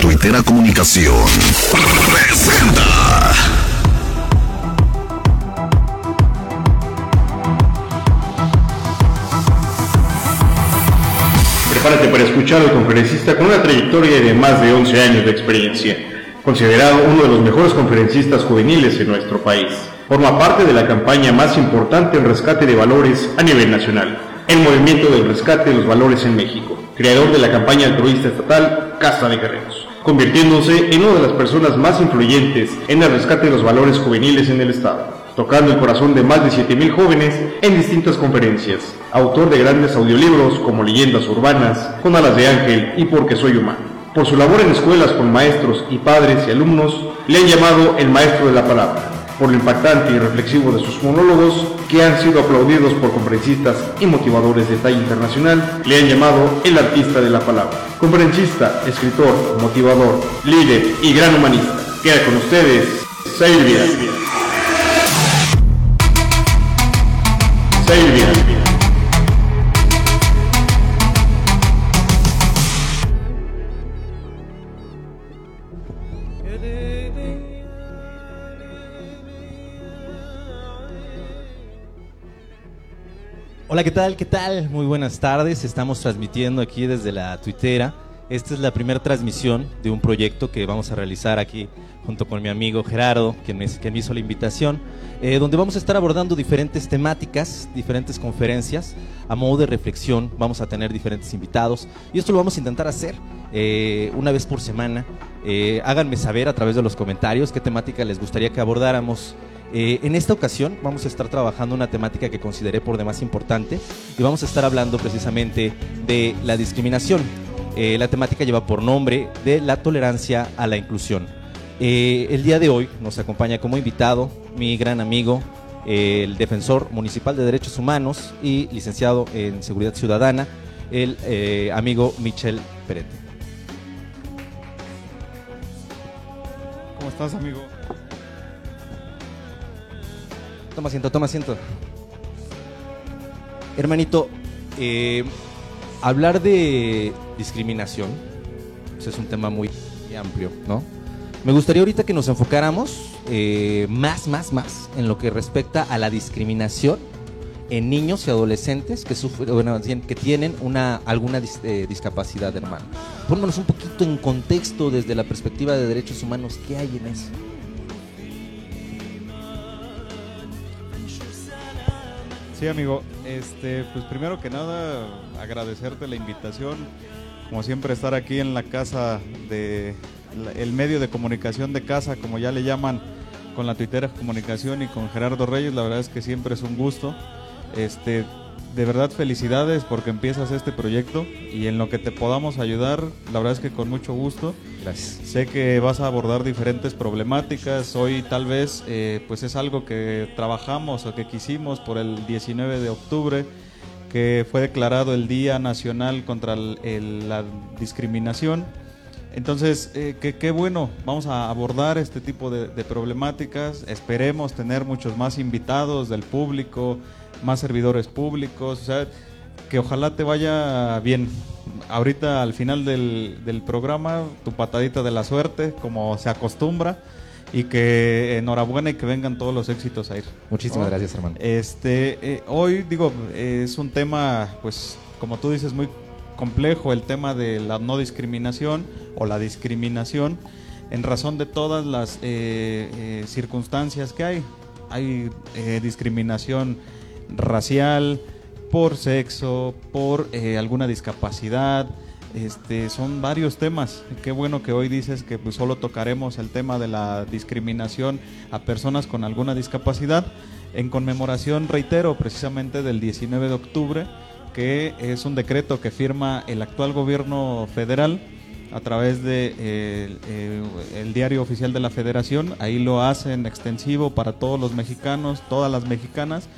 tuitera comunicación presenta. Prepárate para escuchar al conferencista con una trayectoria de más de 11 años de experiencia, considerado uno de los mejores conferencistas juveniles en nuestro país. Forma parte de la campaña más importante en rescate de valores a nivel nacional, el Movimiento del Rescate de los Valores en México, creador de la campaña altruista estatal Casa de Guerreros, convirtiéndose en una de las personas más influyentes en el rescate de los valores juveniles en el Estado tocando el corazón de más de 7.000 jóvenes en distintas conferencias. Autor de grandes audiolibros como Leyendas Urbanas, Con Alas de Ángel y Porque Soy Humano. Por su labor en escuelas con maestros y padres y alumnos, le han llamado el maestro de la palabra, por lo impactante y reflexivo de sus monólogos, que han sido aplaudidos por conferencistas y motivadores de talla internacional, le han llamado el artista de la palabra. Conferencista, escritor, motivador, líder y gran humanista. Queda con ustedes, Sail Vidal. Hola, ¿qué tal? ¿Qué tal? Muy buenas tardes. Estamos transmitiendo aquí desde la tuitera. Esta es la primera transmisión de un proyecto que vamos a realizar aquí junto con mi amigo Gerardo, quien me, quien me hizo la invitación, eh, donde vamos a estar abordando diferentes temáticas, diferentes conferencias. A modo de reflexión vamos a tener diferentes invitados y esto lo vamos a intentar hacer eh, una vez por semana. Eh, háganme saber a través de los comentarios qué temática les gustaría que abordáramos. Eh, en esta ocasión vamos a estar trabajando una temática que consideré por demás importante y vamos a estar hablando precisamente de la discriminación. Eh, la temática lleva por nombre de la tolerancia a la inclusión. Eh, el día de hoy nos acompaña como invitado mi gran amigo, el defensor municipal de derechos humanos y licenciado en seguridad ciudadana, el amigo Michel Perete. ¿Cómo estás, amigo? Toma asiento, toma asiento. Hermanito, eh, hablar de discriminación pues, es un tema muy amplio, ¿no? Me gustaría ahorita que nos enfocáramos eh, más, más, más en lo que respecta a la discriminación en niños y adolescentes que sufren, bueno, que tienen una alguna dis- eh, discapacidad, hermano. Pónganos un poquito en contexto desde la perspectiva de derechos humanos, ¿qué hay en eso? Sí, amigo. Este, pues primero que nada, agradecerte la invitación. Como siempre, estar aquí en la casa de el medio de comunicación de casa, como ya le llaman, con la tuitera comunicación y con Gerardo Reyes. La verdad es que siempre es un gusto. Este, de verdad felicidades porque empiezas este proyecto y en lo que te podamos ayudar, la verdad es que con mucho gusto. Gracias. Sé que vas a abordar diferentes problemáticas. Hoy tal vez eh, pues es algo que trabajamos o que quisimos por el 19 de octubre, que fue declarado el Día Nacional contra el- el- la Discriminación. Entonces, eh, qué bueno, vamos a abordar este tipo de, de problemáticas. Esperemos tener muchos más invitados del público, más servidores públicos, o sea, que ojalá te vaya bien. Ahorita al final del, del programa, tu patadita de la suerte, como se acostumbra, y que enhorabuena y que vengan todos los éxitos a ir. Muchísimas gracias, hermano. Este, eh, hoy digo, eh, es un tema, pues, como tú dices, muy complejo el tema de la no discriminación o la discriminación en razón de todas las eh, eh, circunstancias que hay. Hay eh, discriminación racial, por sexo, por eh, alguna discapacidad. Este, son varios temas. Qué bueno que hoy dices que pues, solo tocaremos el tema de la discriminación a personas con alguna discapacidad en conmemoración, reitero, precisamente del 19 de octubre, que es un decreto que firma el actual gobierno federal a través de eh, eh, diario oficial de la Federación. Ahí lo hacen extensivo para todos los mexicanos, todas las mexicanas,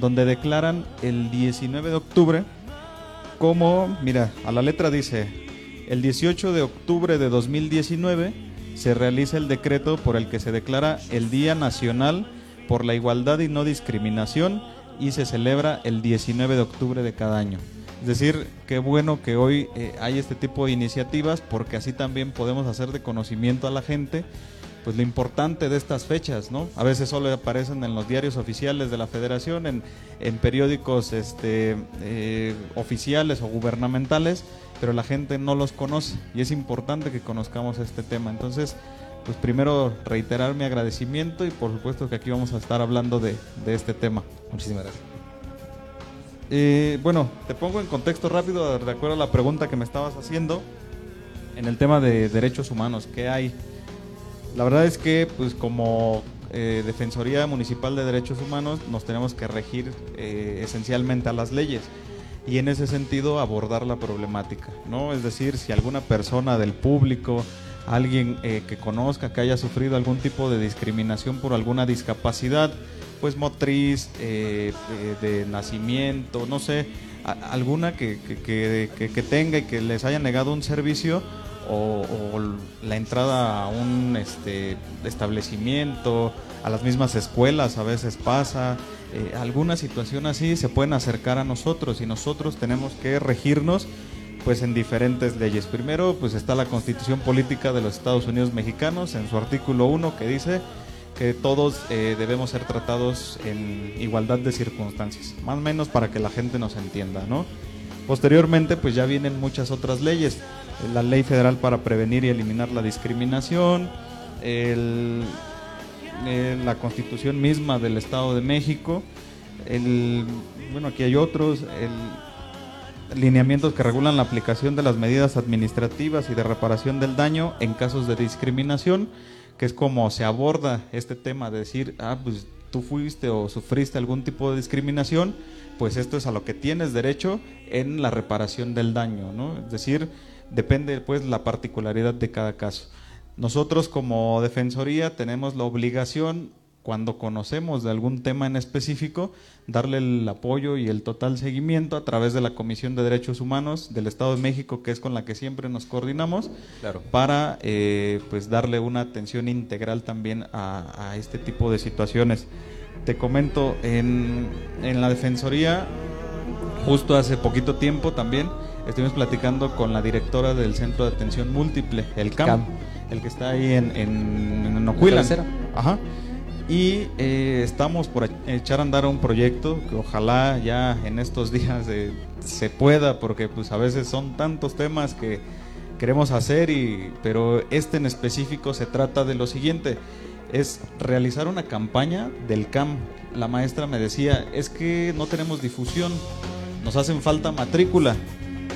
donde declaran el 19 de octubre como, mira, a la letra dice, el 18 de octubre de 2019 se realiza el decreto por el que se declara el Día Nacional por la Igualdad y No Discriminación y se celebra el 19 de octubre de cada año. Es decir, qué bueno que hoy eh, hay este tipo de iniciativas porque así también podemos hacer de conocimiento a la gente pues lo importante de estas fechas, ¿no? A veces solo aparecen en los diarios oficiales de la federación, en, en periódicos este, eh, oficiales o gubernamentales, pero la gente no los conoce y es importante que conozcamos este tema. Entonces, pues primero reiterar mi agradecimiento y por supuesto que aquí vamos a estar hablando de, de este tema. Muchísimas gracias. Eh, bueno, te pongo en contexto rápido de acuerdo a la pregunta que me estabas haciendo en el tema de derechos humanos. ¿Qué hay? La verdad es que, pues como eh, Defensoría Municipal de Derechos Humanos, nos tenemos que regir eh, esencialmente a las leyes y en ese sentido abordar la problemática, ¿no? Es decir, si alguna persona del público, alguien eh, que conozca que haya sufrido algún tipo de discriminación por alguna discapacidad, pues motriz, de nacimiento, no sé, alguna que, que tenga y que les haya negado un servicio, o, la entrada a un este, establecimiento, a las mismas escuelas a veces pasa, eh, alguna situación así se pueden acercar a nosotros y nosotros tenemos que regirnos pues en diferentes leyes. Primero pues está la Constitución Política de los Estados Unidos Mexicanos en su artículo 1 que dice que todos eh, debemos ser tratados en igualdad de circunstancias, más o menos para que la gente nos entienda, ¿no? Posteriormente pues ya vienen muchas otras leyes la ley federal para prevenir y eliminar la discriminación, la constitución misma del Estado de México, el, bueno, aquí hay otros, el, lineamientos que regulan la aplicación de las medidas administrativas y de reparación del daño en casos de discriminación, que es como se aborda este tema de decir, ah, pues tú fuiste o sufriste algún tipo de discriminación, pues esto es a lo que tienes derecho en la reparación del daño, ¿no? Es decir, depende pues la particularidad de cada caso. Nosotros como Defensoría tenemos la obligación, cuando conocemos de algún tema en específico, darle el apoyo y el total seguimiento a través de la Comisión de Derechos Humanos del Estado de México, que es con la que siempre nos coordinamos, para eh, pues darle una atención integral también a, este tipo de situaciones. Te comento, en, en la Defensoría, justo hace poquito tiempo también, estuvimos platicando con la directora del Centro de Atención Múltiple, el CAM, el que está ahí en, en, Ajá. Y eh, estamos por echar a andar un proyecto que ojalá ya en estos días se pueda, porque pues a veces son tantos temas que queremos hacer, y, pero este en específico se trata de lo siguiente, es realizar una campaña del CAM. La maestra me decía, es que no tenemos difusión, nos hacen falta matrícula.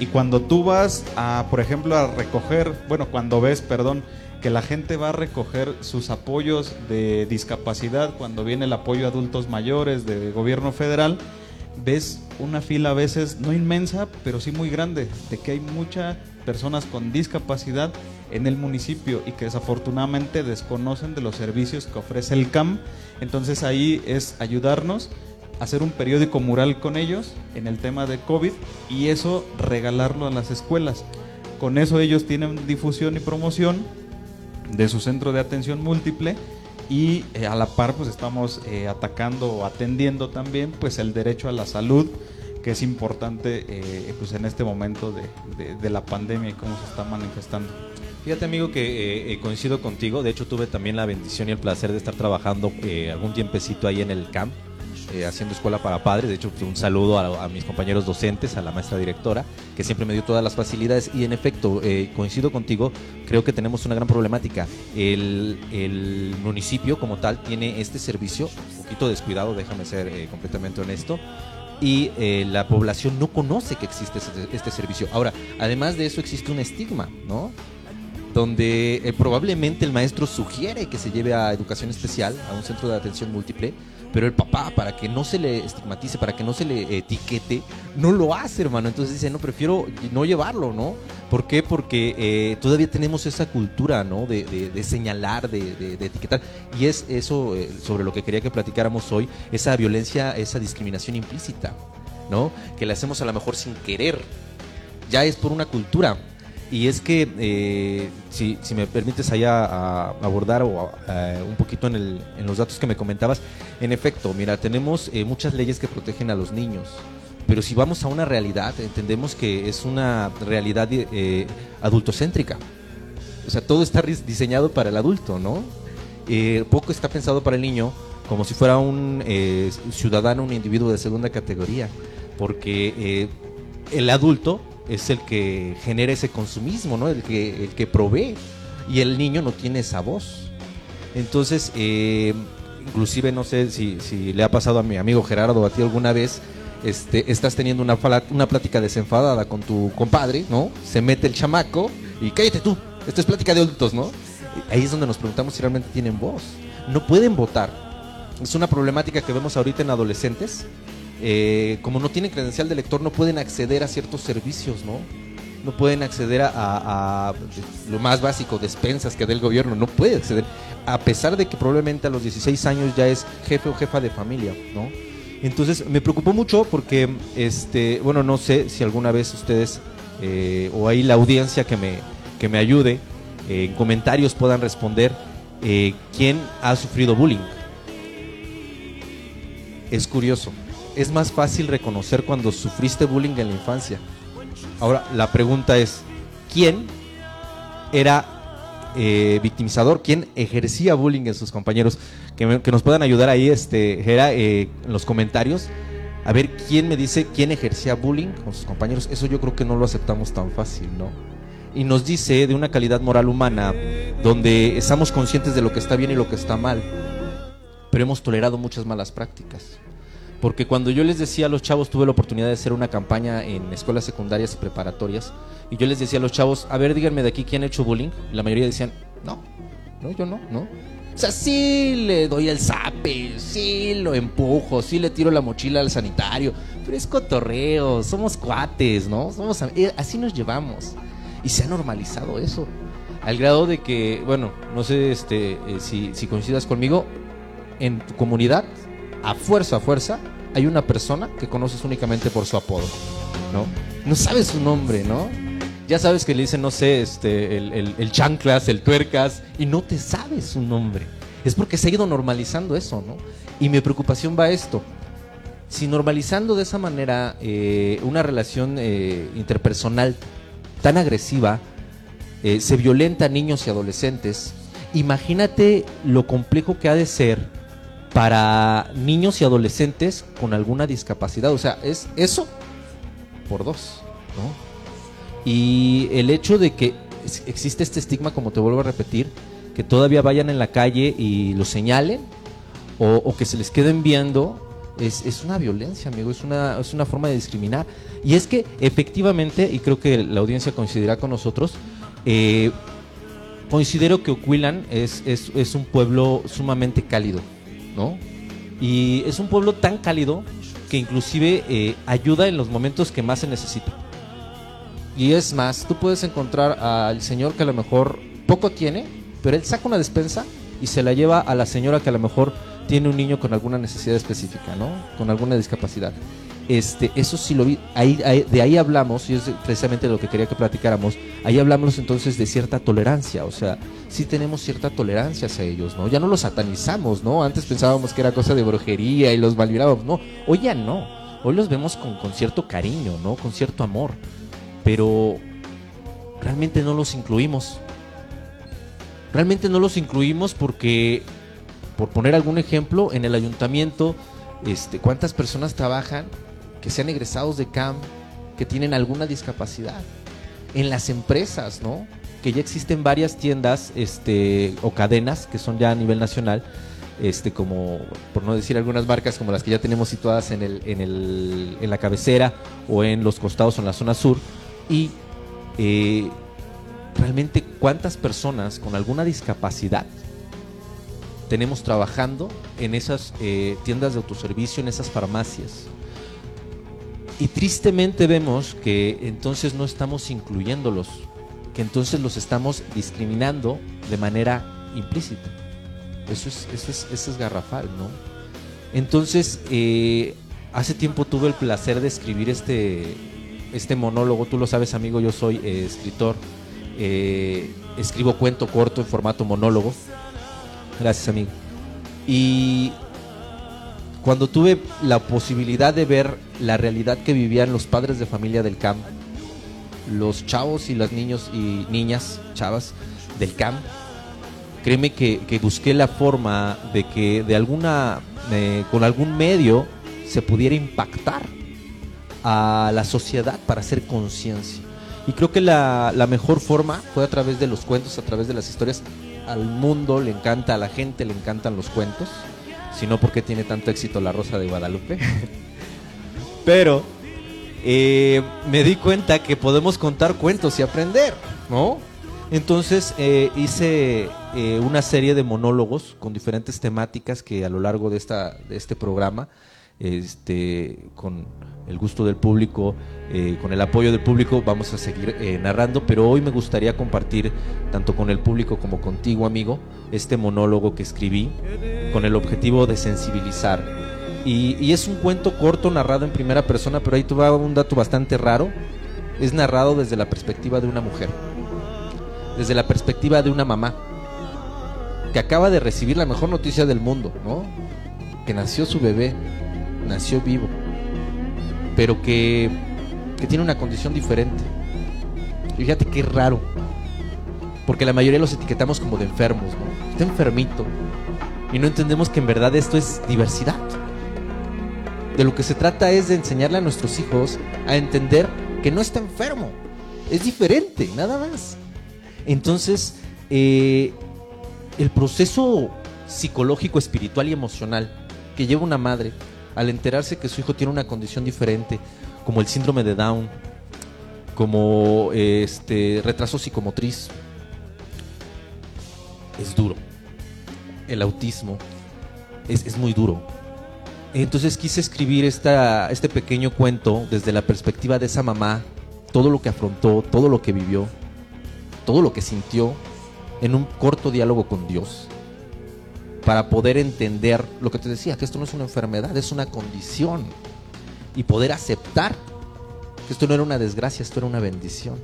Y cuando tú vas a, por ejemplo, a recoger, bueno, cuando ves, perdón, que la gente va a recoger sus apoyos de discapacidad, cuando viene el apoyo a adultos mayores de gobierno federal, ves una fila a veces no inmensa, pero sí muy grande, de que hay muchas personas con discapacidad en el municipio y que desafortunadamente desconocen de los servicios que ofrece el CAM. Entonces ahí es ayudarnos hacer un periódico mural con ellos en el tema de COVID y eso regalarlo a las escuelas. Con eso ellos tienen difusión y promoción de su centro de atención múltiple y eh, a la par pues estamos eh, atacando o atendiendo también pues el derecho a la salud que es importante eh, pues en este momento de, de, la pandemia y cómo se está manifestando. Fíjate amigo que coincido contigo, de hecho tuve también la bendición y el placer de estar trabajando algún tiempecito ahí en el camp eh, haciendo escuela para padres. De hecho, un saludo a, mis compañeros docentes, a la maestra directora, que siempre me dio todas las facilidades. Y en efecto, eh, coincido contigo, creo que tenemos una gran problemática. El, municipio como tal tiene este servicio, un poquito descuidado, déjame ser eh, completamente honesto y la población no conoce que existe este, este, servicio. Ahora, además de eso existe un estigma, ¿no? Donde probablemente el maestro sugiere que se lleve a educación especial, a un centro de atención múltiple, pero el papá, para que no se le estigmatice, para que no se le etiquete, no lo hace, hermano. Entonces dice, no, prefiero no llevarlo, ¿no? ¿Por qué? Porque eh, todavía tenemos esa cultura, ¿no? De, de, señalar, de, etiquetar. Y es eso eh, sobre lo que quería que platicáramos hoy, esa violencia, esa discriminación implícita, ¿no? Que la hacemos a lo mejor sin querer. Ya es por una cultura y es que, eh, si, me permites allá a, abordar o un poquito en, los datos que me comentabas, en efecto, mira, tenemos eh, muchas leyes que protegen a los niños, pero si vamos a una realidad, entendemos que es una realidad eh, adultocéntrica. O sea, todo está diseñado para el adulto, ¿no? Eh, poco está pensado para el niño como si fuera un eh, ciudadano, un individuo de segunda categoría, porque el adulto es el que genera ese consumismo, ¿no? El que, el que provee, y el niño no tiene esa voz. Entonces, inclusive no sé si, si le ha pasado a mi amigo Gerardo o a ti alguna vez, este, estás teniendo una, una plática desenfadada con tu compadre, ¿no? Se mete el chamaco y cállate tú, esto es plática de adultos, ¿no? Ahí es donde nos preguntamos si realmente tienen voz. No pueden votar. Es una problemática que vemos ahorita en adolescentes. Eh, como no tienen credencial de lector, no pueden acceder a ciertos servicios, ¿no? No pueden acceder a, lo más básico, despensas que dé el gobierno, no puede acceder, a pesar de que probablemente a los 16 años ya es jefe o jefa de familia, ¿no? Entonces me preocupó mucho porque, este, bueno, no sé si alguna vez ustedes eh, o ahí la audiencia que me, que me ayude eh, en comentarios puedan responder eh, quién ha sufrido bullying. Es curioso, es más fácil reconocer cuando sufriste bullying en la infancia. Ahora, la pregunta es, ¿quién era eh, victimizador, quién ejercía bullying en sus compañeros, que, nos puedan ayudar ahí, este, Gera, eh, en los comentarios, a ver quién me dice quién ejercía bullying con sus compañeros. Eso yo creo que no lo aceptamos tan fácil, ¿no? Y nos dice de una calidad moral humana donde estamos conscientes de lo que está bien y lo que está mal, pero hemos tolerado muchas malas prácticas. Porque cuando yo les decía a los chavos, tuve la oportunidad de hacer una campaña en escuelas secundarias y preparatorias, y yo les decía a los chavos, a ver, díganme de aquí quién ha hecho bullying. La mayoría decían, no, no, yo no, no. O sea, sí le doy el zape, sí lo empujo, sí le tiro la mochila al sanitario, pero es cotorreo, somos cuates, ¿no? Somos eh, así nos llevamos. Y se ha normalizado eso. Al grado de que, bueno, no sé este, eh, si, si coincidas conmigo, en tu comunidad a fuerza, a fuerza, hay una persona que conoces únicamente por su apodo, ¿no? No sabes su nombre, ¿no? Ya sabes que le dicen, no sé, este, el, chanclas, el tuercas, y no te sabes su nombre. Es porque se ha ido normalizando eso, ¿no? Y mi preocupación va a esto. Si normalizando de esa manera eh, una relación eh, interpersonal tan agresiva, eh, se violenta a niños y adolescentes, imagínate lo complejo que ha de ser para niños y adolescentes con alguna discapacidad. O sea, es eso por dos, ¿no? Y el hecho de que existe este estigma, como te vuelvo a repetir, que todavía vayan en la calle y lo señalen o, que se les queden viendo, es, es, una violencia, amigo, es una, es una forma de discriminar. Y es que efectivamente, y creo que la audiencia coincidirá con nosotros, eh, considero que Oquilan es, es, es un pueblo sumamente cálido ¿no? Y es un pueblo tan cálido que inclusive eh, ayuda en los momentos que más se necesita. Y es más, tú puedes encontrar al señor que a lo mejor poco tiene, pero él saca una despensa y se la lleva a la señora que a lo mejor tiene un niño con alguna necesidad específica, ¿no? Con alguna discapacidad. Este, eso sí lo vi, ahí, de ahí hablamos, y es precisamente lo que quería que platicáramos, ahí hablamos entonces de cierta tolerancia, o sea, sí tenemos cierta tolerancia hacia ellos, ¿no? Ya no los satanizamos, ¿no? Antes pensábamos que era cosa de brujería y los malmirábamos, no, hoy ya no, hoy los vemos con, con cierto cariño, ¿no? Con cierto amor, pero realmente no los incluimos. Realmente no los incluimos porque, por poner algún ejemplo, en el ayuntamiento, este, ¿cuántas personas trabajan que sean egresados de CAM, que tienen alguna discapacidad. En las empresas, ¿no? Que ya existen varias tiendas este, o cadenas que son ya a nivel nacional, este, como, por no decir algunas marcas como las que ya tenemos situadas en, el, en, el, en la cabecera o en los costados o en la zona sur. Y eh, realmente cuántas personas con alguna discapacidad tenemos trabajando en esas eh, tiendas de autoservicio, en esas farmacias. Y tristemente vemos que entonces no estamos incluyéndolos, que entonces los estamos discriminando de manera implícita. Eso es, eso es, garrafal, ¿no? Entonces, eh, hace tiempo tuve el placer de escribir este, este monólogo. Tú lo sabes, amigo, yo soy eh, escritor. Eh, escribo cuento corto en formato monólogo. Gracias, amigo. Y cuando tuve la posibilidad de ver la realidad que vivían los padres de familia del CAM, los chavos y las niños y niñas, chavas del CAM, créeme que, busqué la forma de que de alguna, eh, con algún medio se pudiera impactar a la sociedad para hacer conciencia. Y creo que la, mejor forma fue a través de los cuentos, a través de las historias. Al mundo le encanta, a la gente le encantan los cuentos. Si no, ¿por qué tiene tanto éxito La Rosa de Guadalupe? Pero eh, me di cuenta que podemos contar cuentos y aprender, ¿no? Entonces eh, hice eh, una serie de monólogos con diferentes temáticas que a lo largo de, esta, de este programa, este, con el gusto del público, con el apoyo del público, vamos a seguir narrando, pero hoy me gustaría compartir, tanto con el público como contigo, amigo, este monólogo que escribí con el objetivo de sensibilizar y, es un cuento corto narrado en primera persona, pero ahí va un dato bastante raro. Es narrado desde la perspectiva de una mujer, desde la perspectiva de una mamá, que acaba de recibir la mejor noticia del mundo, ¿no? Que nació su bebé, nació vivo, pero que, que tiene una condición diferente. Y fíjate qué raro, porque la mayoría los etiquetamos como de enfermos, ¿no? Está enfermito, y no entendemos que en verdad esto es diversidad. De lo que se trata es de enseñarle a nuestros hijos a entender que no está enfermo. Es diferente, nada más. Entonces, eh, el proceso psicológico, espiritual y emocional que lleva una madre al enterarse que su hijo tiene una condición diferente, como el síndrome de Down, como este retraso psicomotriz, es duro. El autismo es, es muy duro entonces quise escribir esta, este pequeño cuento desde la perspectiva de esa mamá, todo lo que afrontó, todo lo que vivió, todo lo que sintió en un corto diálogo con Dios, para poder entender lo que te decía, que esto no es una enfermedad, es una condición, y poder aceptar que esto no era una desgracia, esto era una bendición.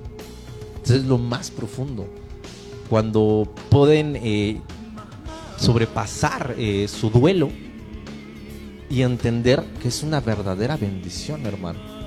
Entonces es lo más profundo. Cuando pueden eh, sobrepasar eh, su duelo, y entender que es una verdadera bendición, hermano.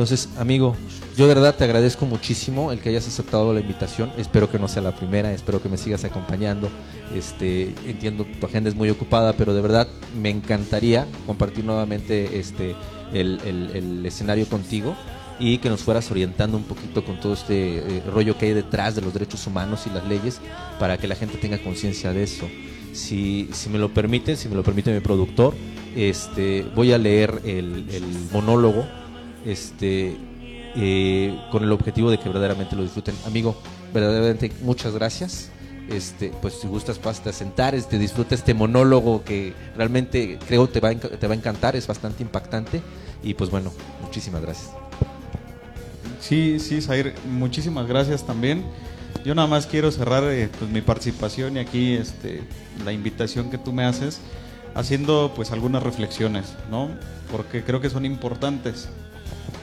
Entonces, amigo, yo de verdad te agradezco muchísimo el que hayas aceptado la invitación. Espero que no sea la primera, espero que me sigas acompañando. Este, entiendo tu agenda es muy ocupada, pero de verdad me encantaría compartir nuevamente este el, escenario contigo y que nos fueras orientando un poquito con todo este eh, rollo que hay detrás de los derechos humanos y las leyes para que la gente tenga conciencia de eso. Si, si me lo permite, si me lo permite mi productor, este, voy a leer el, monólogo este, eh, con el objetivo de que verdaderamente lo disfruten. Amigo, verdaderamente muchas gracias. Este, pues si gustas, pásate a sentar, este, disfruta este monólogo que realmente creo te va, te va a encantar, es bastante impactante. Y pues bueno, muchísimas gracias. Sí, sí, Zair, muchísimas gracias también. Yo nada más quiero cerrar eh, pues, mi participación y aquí este, la invitación que tú me haces haciendo pues algunas reflexiones, ¿no? Porque creo que son importantes.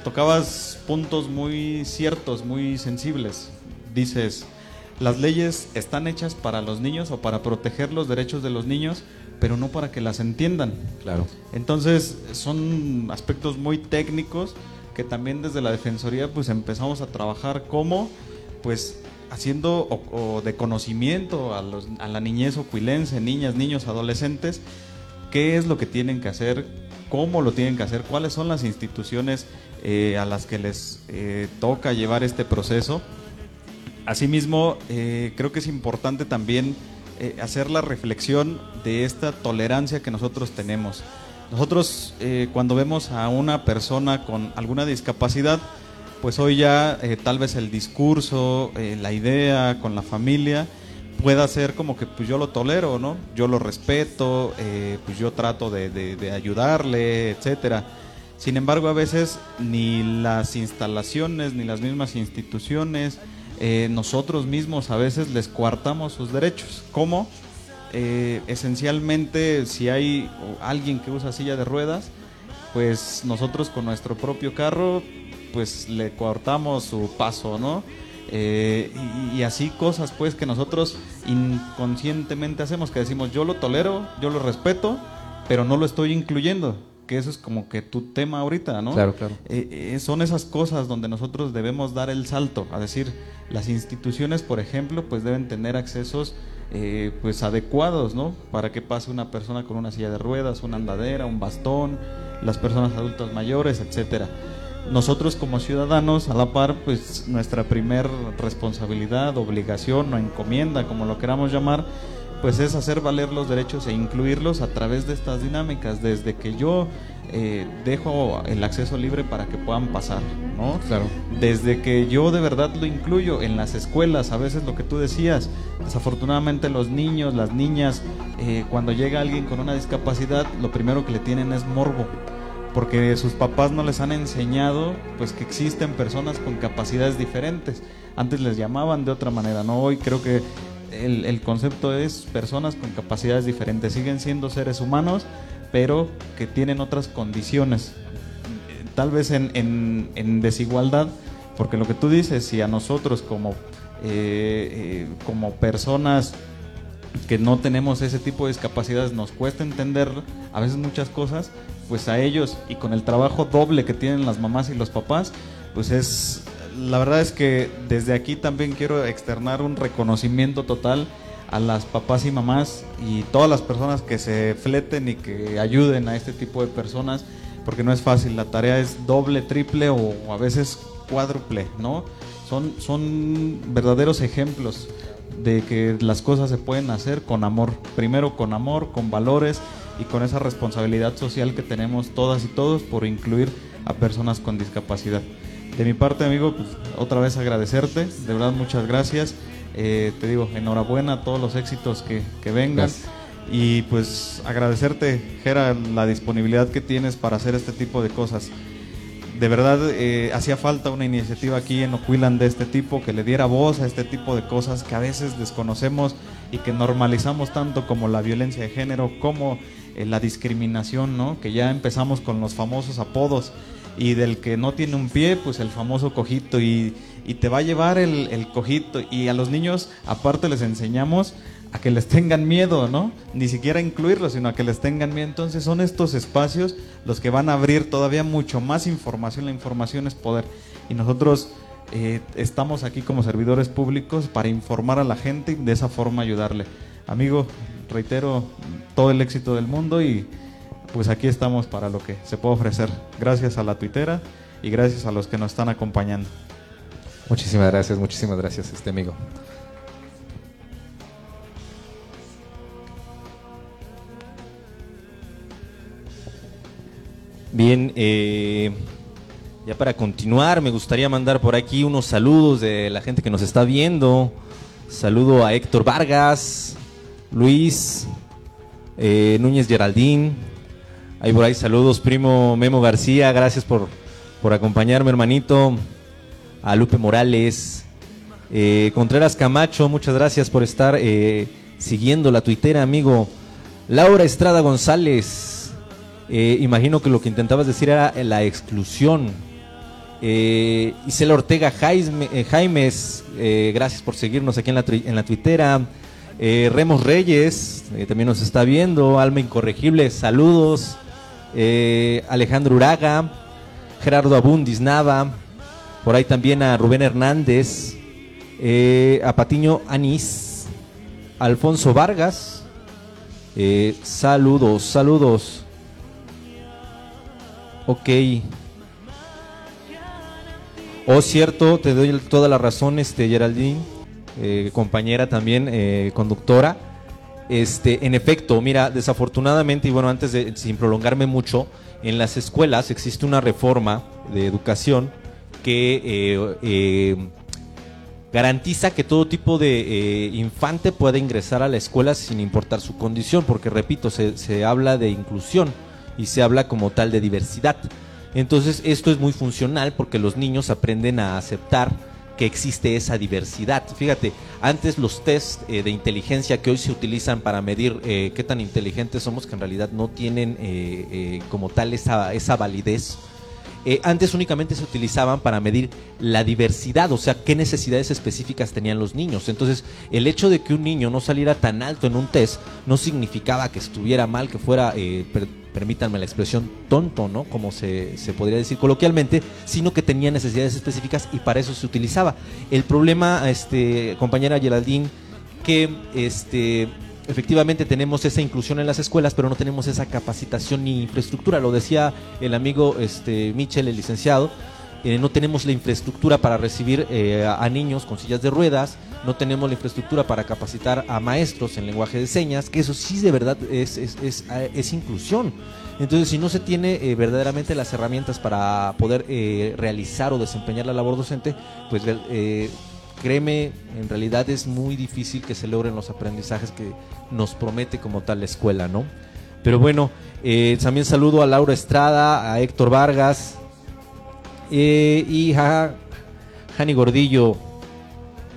Tocabas puntos muy ciertos, muy sensibles. Dices, las leyes están hechas para los niños o para proteger los derechos de los niños, pero no para que las entiendan. Claro. Entonces, son aspectos muy técnicos que también desde la defensoría pues empezamos a trabajar como pues haciendo o, de conocimiento a, los, a la niñez ocuilense, niñas, niños, adolescentes, qué es lo que tienen que hacer, cómo lo tienen que hacer, cuáles son las instituciones eh, a las que les eh, toca llevar este proceso. Asimismo, eh, creo que es importante también hacer la reflexión de esta tolerancia que nosotros tenemos. Nosotros cuando vemos a una persona con alguna discapacidad, pues hoy ya tal vez el discurso, la idea con la familia, pueda ser como que pues yo lo tolero, ¿no? Yo lo respeto, eh, pues yo trato de, ayudarle, etcétera. Sin embargo, a veces ni las instalaciones, ni las mismas instituciones, eh, nosotros mismos a veces les coartamos sus derechos. ¿Cómo? Eh, esencialmente, si hay alguien que usa silla de ruedas, pues nosotros con nuestro propio carro, pues le coartamos su paso, ¿no? Eh, y, así cosas pues que nosotros inconscientemente hacemos, que decimos yo lo tolero, yo lo respeto, pero no lo estoy incluyendo que eso es como que tu tema ahorita, ¿no? Claro, claro. Eh, eh, son esas cosas donde nosotros debemos dar el salto, a decir, las instituciones, por ejemplo, pues deben tener accesos eh, pues adecuados, ¿no? Para que pase una persona con una silla de ruedas, una andadera, un bastón, las personas adultas mayores, etcétera. Nosotros como ciudadanos, a la par, pues nuestra primer responsabilidad, obligación o encomienda, como lo queramos llamar, pues es hacer valer los derechos e incluirlos a través de estas dinámicas, desde que yo eh, dejo el acceso libre para que puedan pasar, ¿no? Claro. Desde que yo de verdad lo incluyo en las escuelas, a veces lo que tú decías, desafortunadamente los niños, las niñas, eh, cuando llega alguien con una discapacidad, lo primero que le tienen es morbo porque sus papás no les han enseñado pues que existen personas con capacidades diferentes. Antes les llamaban de otra manera, ¿no? Hoy creo que el, concepto es personas con capacidades diferentes, siguen siendo seres humanos, pero que tienen otras condiciones, tal vez en, desigualdad, porque lo que tú dices, si a nosotros como, eh, eh, como personas que no tenemos ese tipo de discapacidades nos cuesta entender a veces muchas cosas, pues a ellos y con el trabajo doble que tienen las mamás y los papás, pues es la verdad es que desde aquí también quiero externar un reconocimiento total a las papás y mamás y todas las personas que se fleten y que ayuden a este tipo de personas, porque no es fácil, la tarea es doble, triple o a veces cuádruple, ¿no? Son, son verdaderos ejemplos de que las cosas se pueden hacer con amor, primero con amor, con valores y con esa responsabilidad social que tenemos todas y todos por incluir a personas con discapacidad. De mi parte, amigo, pues, otra vez agradecerte, de verdad muchas gracias. Eh, te digo, enhorabuena a todos los éxitos que, que vengan. Y pues agradecerte, Gera, la disponibilidad que tienes para hacer este tipo de cosas. De verdad, eh, hacía falta una iniciativa aquí en Oquilan de este tipo, que le diera voz a este tipo de cosas que a veces desconocemos y que normalizamos tanto como la violencia de género, como eh, la discriminación, ¿no? Que ya empezamos con los famosos apodos y del que no tiene un pie, pues el famoso cojito y, te va a llevar el, el, cojito y a los niños aparte les enseñamos a que les tengan miedo, ¿no? Ni siquiera incluirlos, sino a que les tengan miedo. Entonces son estos espacios los que van a abrir todavía mucho más información. La información es poder. Y nosotros eh, estamos aquí como servidores públicos para informar a la gente y de esa forma ayudarle. Amigo, reitero todo el éxito del mundo y pues aquí estamos para lo que se puede ofrecer. Gracias a la tuitera y gracias a los que nos están acompañando. Muchísimas gracias, muchísimas gracias, este amigo. Bien, eh, ya para continuar, me gustaría mandar por aquí unos saludos de la gente que nos está viendo. Saludo a Héctor Vargas, Luis, eh, Núñez Geraldín, Ahí por ahí saludos, primo Memo García, gracias por, por acompañarme, hermanito. A Lupe Morales. Eh, Contreras Camacho, muchas gracias por estar eh, siguiendo la tuitera, amigo. Laura Estrada González, eh, imagino que lo que intentabas decir era la exclusión. Isela Ortega Jaime, Jaimes, gracias por seguirnos aquí en la, en la tuitera. Remos Reyes, también nos está viendo. Alma Incorregible, saludos. Eh, Alejandro Uraga, Gerardo Abundis Nava, por ahí también a Rubén Hernández, eh, a Patiño Anís, Alfonso Vargas, eh, saludos, saludos. Ok. Oh, cierto, te doy toda la razón, este Geraldine, compañera también, conductora. Este, en efecto, mira, desafortunadamente, y bueno, antes de, sin prolongarme mucho, en las escuelas existe una reforma de educación que eh, eh, garantiza que todo tipo de eh, infante pueda ingresar a la escuela sin importar su condición, porque repito, se, se habla de inclusión y se habla como tal de diversidad. Entonces, esto es muy funcional porque los niños aprenden a aceptar que existe esa diversidad. Fíjate, antes los test eh, de inteligencia que hoy se utilizan para medir eh, qué tan inteligentes somos, que en realidad no tienen eh, como tal esa, esa validez, eh, antes únicamente se utilizaban para medir la diversidad, o sea, qué necesidades específicas tenían los niños. Entonces, el hecho de que un niño no saliera tan alto en un test no significaba que estuviera mal, que fuera, eh, permítanme la expresión, tonto, ¿no? Como se, se podría decir coloquialmente, sino que tenía necesidades específicas y para eso se utilizaba. El problema, este, compañera Geraldine, que este efectivamente tenemos esa inclusión en las escuelas, pero no tenemos esa capacitación ni infraestructura. Lo decía el amigo este, Michel, el licenciado. Eh, no tenemos la infraestructura para recibir eh, a niños con sillas de ruedas, no tenemos la infraestructura para capacitar a maestros en lenguaje de señas, que eso sí de verdad es, es, es, es inclusión. Entonces, si no se tiene eh, verdaderamente las herramientas para poder realizar o desempeñar la labor docente, pues créeme, en realidad es muy difícil que se logren los aprendizajes que nos promete como tal la escuela, ¿no? Pero bueno, eh, también saludo a Laura Estrada, a Héctor Vargas eh, y a Jani Gordillo.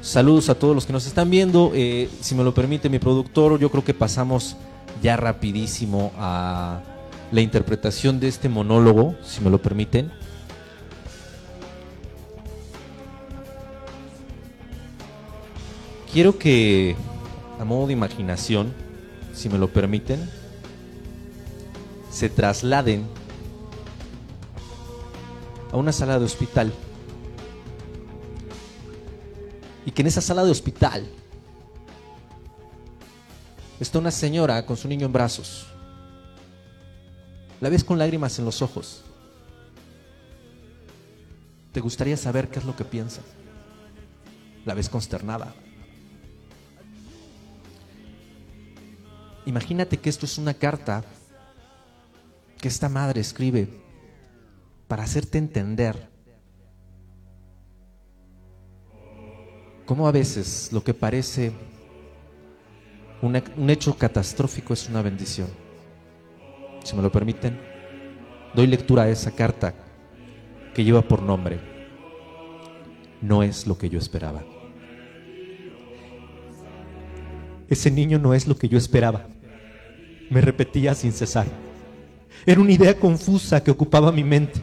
Saludos a todos los que nos están viendo. Eh, si me lo permite mi productor, yo creo que pasamos ya rapidísimo a la interpretación de este monólogo, si me lo permiten. Quiero que, a modo de imaginación, si me lo permiten, se trasladen a una sala de hospital. Y que en esa sala de hospital está una señora con su niño en brazos. La ves con lágrimas en los ojos. ¿Te gustaría saber qué es lo que piensa? La ves consternada. Imagínate que esto es una carta que esta madre escribe para hacerte entender cómo a veces lo que parece un hecho catastrófico es una bendición. Si me lo permiten, doy lectura a esa carta que lleva por nombre, no es lo que yo esperaba. Ese niño no es lo que yo esperaba me repetía sin cesar. Era una idea confusa que ocupaba mi mente.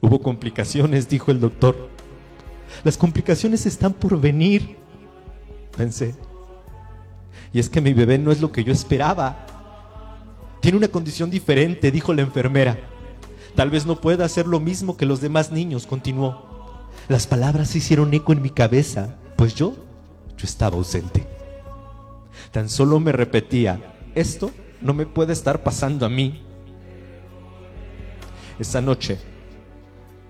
Hubo complicaciones, dijo el doctor. Las complicaciones están por venir, pensé. Y es que mi bebé no es lo que yo esperaba. Tiene una condición diferente, dijo la enfermera. Tal vez no pueda hacer lo mismo que los demás niños, continuó. Las palabras se hicieron eco en mi cabeza, pues yo, yo estaba ausente. Tan solo me repetía, esto no me puede estar pasando a mí. Esa noche,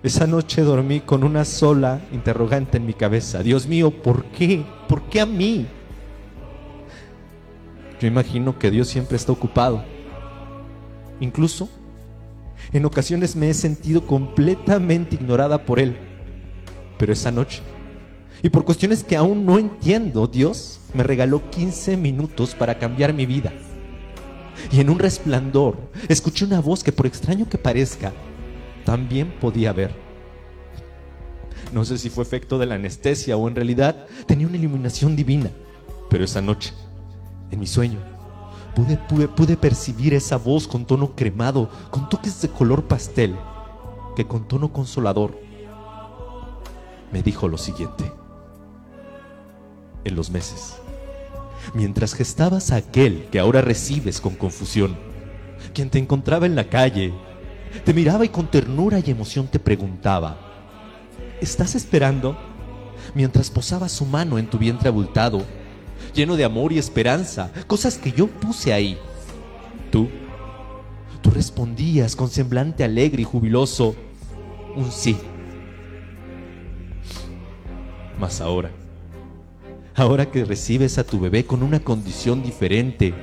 esa noche dormí con una sola interrogante en mi cabeza. Dios mío, ¿por qué? ¿Por qué a mí? Yo imagino que Dios siempre está ocupado. Incluso, en ocasiones me he sentido completamente ignorada por Él. Pero esa noche, y por cuestiones que aún no entiendo, Dios me regaló 15 minutos para cambiar mi vida y en un resplandor escuché una voz que por extraño que parezca, también podía ver. No sé si fue efecto de la anestesia o en realidad tenía una iluminación divina, pero esa noche, en mi sueño, pude, pude, percibir esa voz con tono cremado, con toques de color pastel, que con tono consolador me dijo lo siguiente. En los meses mientras gestabas a aquel que ahora recibes con confusión, quien te encontraba en la calle, te miraba y con ternura y emoción te preguntaba, ¿estás esperando? Mientras posaba su mano en tu vientre abultado, lleno de amor y esperanza, cosas que yo puse ahí. Tú, tú respondías con semblante alegre y jubiloso, un sí. Mas ahora, Ahora que recibes a tu bebé con una condición diferente,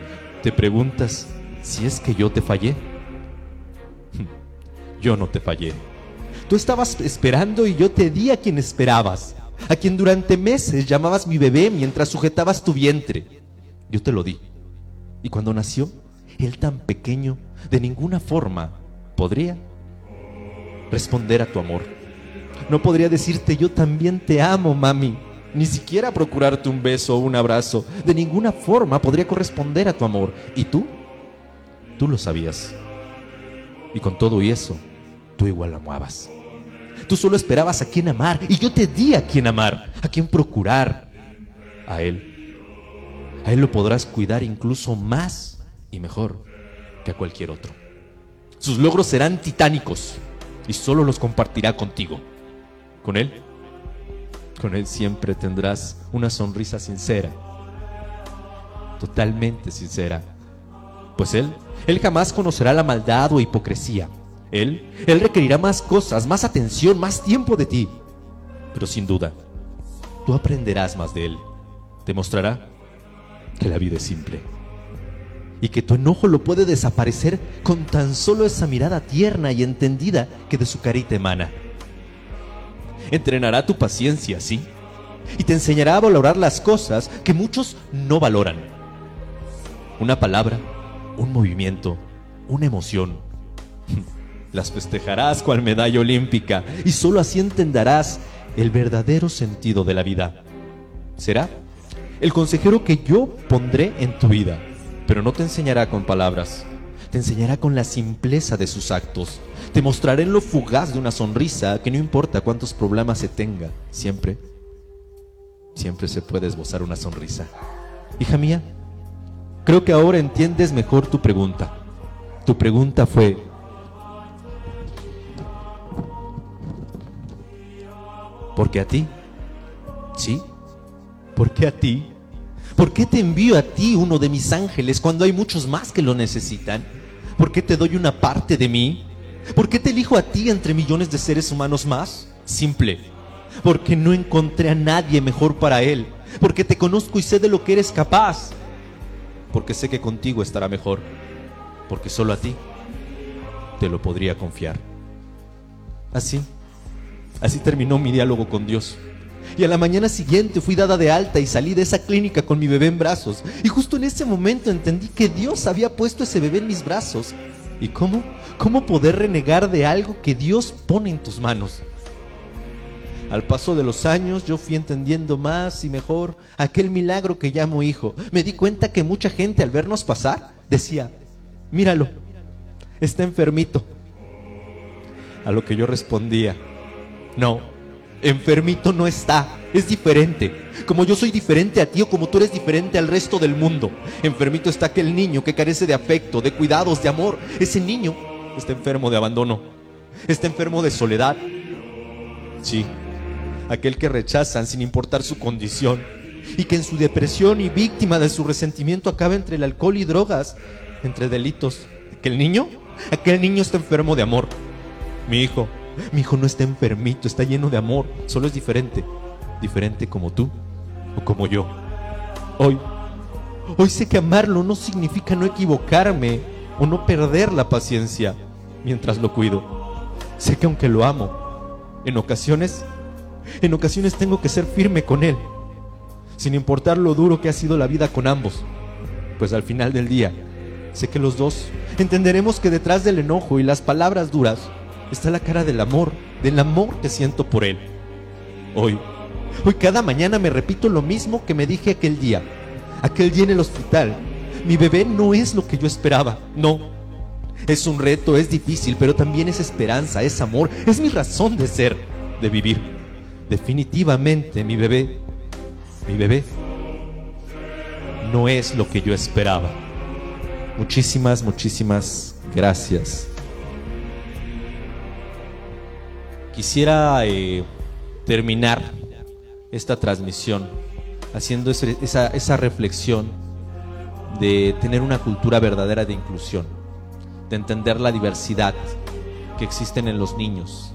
te preguntas si es que yo te fallé. Yo no te fallé. Tú estabas esperando y yo te di a quien esperabas, a quien durante meses llamabas mi bebé mientras sujetabas tu vientre. Yo te lo di. Y cuando nació, él tan pequeño, de ninguna forma podría responder a tu amor. No podría decirte yo también te amo, mami ni siquiera procurarte un beso o un abrazo. De ninguna forma podría corresponder a tu amor. ¿Y tú? Tú lo sabías. Y con todo y eso, tú igual amabas. Tú solo esperabas a quien amar y yo te di a quien amar, a quien procurar. A Él. A Él lo podrás cuidar incluso más y mejor que a cualquier otro. Sus logros serán titánicos y solo los compartirá contigo. Con Él, con Él siempre tendrás una sonrisa sincera, totalmente sincera. Pues Él, Él jamás conocerá la maldad o hipocresía. Él, Él requerirá más cosas, más atención, más tiempo de ti. Pero sin duda, tú aprenderás más de Él. Te mostrará que la vida es simple. Y que tu enojo lo puede desaparecer con tan solo esa mirada tierna y entendida que de su carita emana. Entrenará tu paciencia, sí. Y te enseñará a valorar las cosas que muchos no valoran. Una palabra, un movimiento, una emoción las festejarás cual medalla olímpica y solo así entenderás el verdadero sentido de la vida. Será el consejero que yo pondré en tu vida, pero no te enseñará con palabras, te enseñará con la simpleza de sus actos, te mostraré lo fugaz de una sonrisa que no importa cuántos problemas se tenga, siempre, siempre se puede esbozar una sonrisa. Hija mía, creo que ahora entiendes mejor tu pregunta. Tu pregunta fue, ¿Por qué a ti? ¿Sí? ¿Por qué a ti? ¿Por qué te envío a ti uno de mis ángeles cuando hay muchos más que lo necesitan? ¿Por qué te doy una parte de mí? ¿Por qué te elijo a ti entre millones de seres humanos más? Simple. Porque no encontré a nadie mejor para él. Porque te conozco y sé de lo que eres capaz. Porque sé que contigo estará mejor. Porque solo a ti te lo podría confiar. Así. Así terminó mi diálogo con Dios. Y a la mañana siguiente fui dada de alta y salí de esa clínica con mi bebé en brazos. Y justo en ese momento entendí que Dios había puesto ese bebé en mis brazos. ¿Y cómo? ¿Cómo poder renegar de algo que Dios pone en tus manos? Al paso de los años yo fui entendiendo más y mejor aquel milagro que llamo hijo. Me di cuenta que mucha gente al vernos pasar decía, míralo, está enfermito. A lo que yo respondía, no, enfermito no está, es diferente. Como yo soy diferente a ti o como tú eres diferente al resto del mundo. Enfermito está aquel niño que carece de afecto, de cuidados, de amor. Ese niño está enfermo de abandono, está enfermo de soledad. Sí, aquel que rechazan sin importar su condición y que en su depresión y víctima de su resentimiento acaba entre el alcohol y drogas, entre delitos. ¿Aquel niño? Aquel niño está enfermo de amor. Mi hijo mi hijo no está enfermito, está lleno de amor, solo es diferente. Diferente como tú o como yo. Hoy, hoy sé que amarlo no significa no equivocarme o no perder la paciencia mientras lo cuido. Sé que aunque lo amo, en ocasiones, en ocasiones tengo que ser firme con él, sin importar lo duro que ha sido la vida con ambos. Pues al final del día, sé que los dos entenderemos que detrás del enojo y las palabras duras está la cara del amor, del amor que siento por él. Hoy, hoy cada mañana me repito lo mismo que me dije aquel día, aquel día en el hospital. Mi bebé no es lo que yo esperaba, no. Es un reto, es difícil, pero también es esperanza, es amor, es mi razón de ser, de vivir. Definitivamente mi bebé, mi bebé, no es lo que yo esperaba. Muchísimas, muchísimas gracias. quisiera eh, terminar esta transmisión haciendo esa, esa reflexión de tener una cultura verdadera de inclusión, de entender la diversidad que existen en los niños,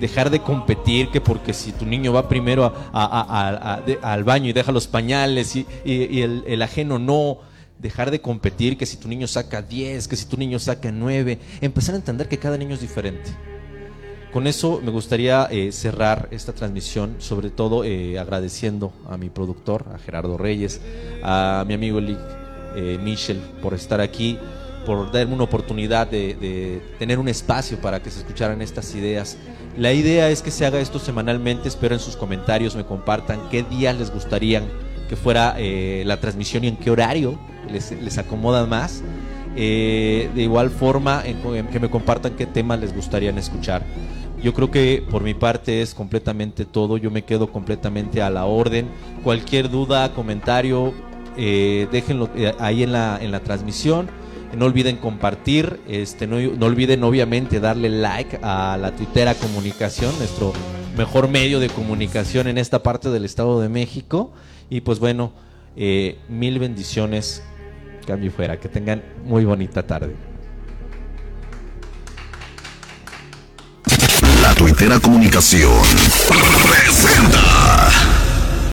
dejar de competir que porque si tu niño va primero al baño y deja los pañales y, el, el, ajeno no, dejar de competir que si tu niño saca 10, que si tu niño saca 9, empezar a entender que cada niño es diferente. Con eso me gustaría eh, cerrar esta transmisión, sobre todo eh, agradeciendo a mi productor, a Gerardo Reyes, a mi amigo Lick eh, Michel por estar aquí, por darme una oportunidad de, tener un espacio para que se escucharan estas ideas. La idea es que se haga esto semanalmente, espero en sus comentarios me compartan qué días les gustaría que fuera la transmisión y en qué horario les, les acomoda más Eh, de igual forma, que me compartan qué temas les gustaría escuchar. Yo creo que por mi parte es completamente todo. Yo me quedo completamente a la orden. Cualquier duda, comentario, eh, déjenlo eh, ahí en la, en la transmisión. No olviden compartir, este, no, no, olviden obviamente darle like a la Twittera Comunicación, nuestro mejor medio de comunicación en esta parte del Estado de México. Y pues bueno, eh, mil bendiciones, cambio fuera, que tengan muy bonita tarde. La Twittera Comunicación presenta